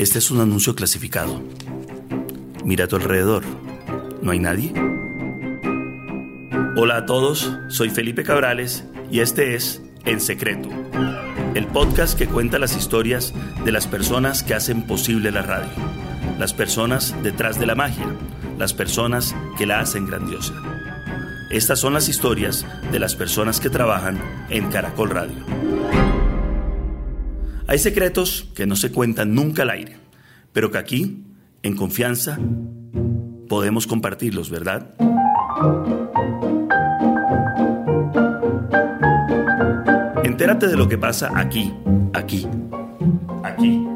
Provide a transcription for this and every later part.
Este es un anuncio clasificado. Mira a tu alrededor. ¿No hay nadie? Hola a todos, soy Felipe Cabrales y este es En Secreto, el podcast que cuenta las historias de las personas que hacen posible la radio, las personas detrás de la magia, las personas que la hacen grandiosa. Estas son las historias de las personas que trabajan en Caracol Radio. Hay secretos que no se cuentan nunca al aire, pero que aquí, en confianza, podemos compartirlos, ¿verdad? Entérate de lo que pasa aquí, aquí, aquí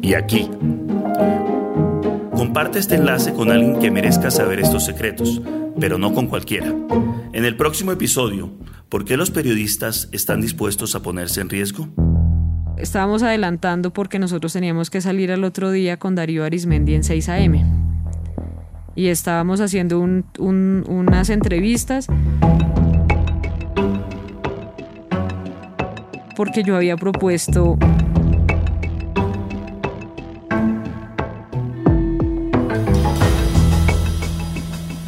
y aquí. Comparte este enlace con alguien que merezca saber estos secretos, pero no con cualquiera. En el próximo episodio, ¿por qué los periodistas están dispuestos a ponerse en riesgo? Estábamos adelantando porque nosotros teníamos que salir al otro día con Darío Arismendi en 6 a.m. Y estábamos haciendo unas entrevistas porque yo había propuesto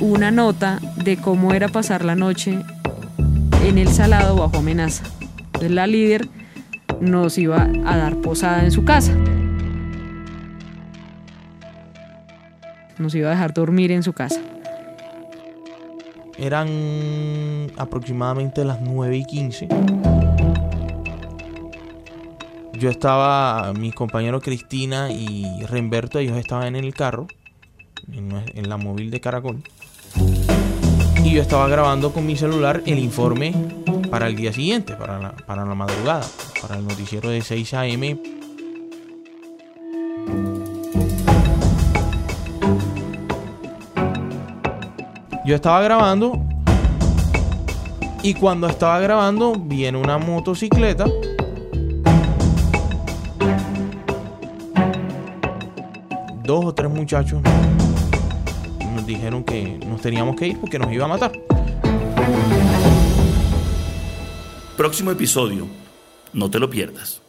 una nota de cómo era pasar la noche en el salado bajo amenaza. Entonces la líder nos iba a dar posada en su casa. Nos iba a dejar dormir en su casa. Eran aproximadamente las 9 y 15. Yo estaba, mi compañero Cristina y Renberto, ellos estaban en el carro, en, la móvil de Caracol. Y yo estaba grabando con mi celular el informe para el día siguiente, para la, para la madrugada para el noticiero de 6 a.m. Yo estaba grabando y cuando estaba grabando viene una motocicleta. Dos o tres muchachos nos dijeron que nos teníamos que ir porque nos iba a matar. Próximo episodio no te lo pierdas.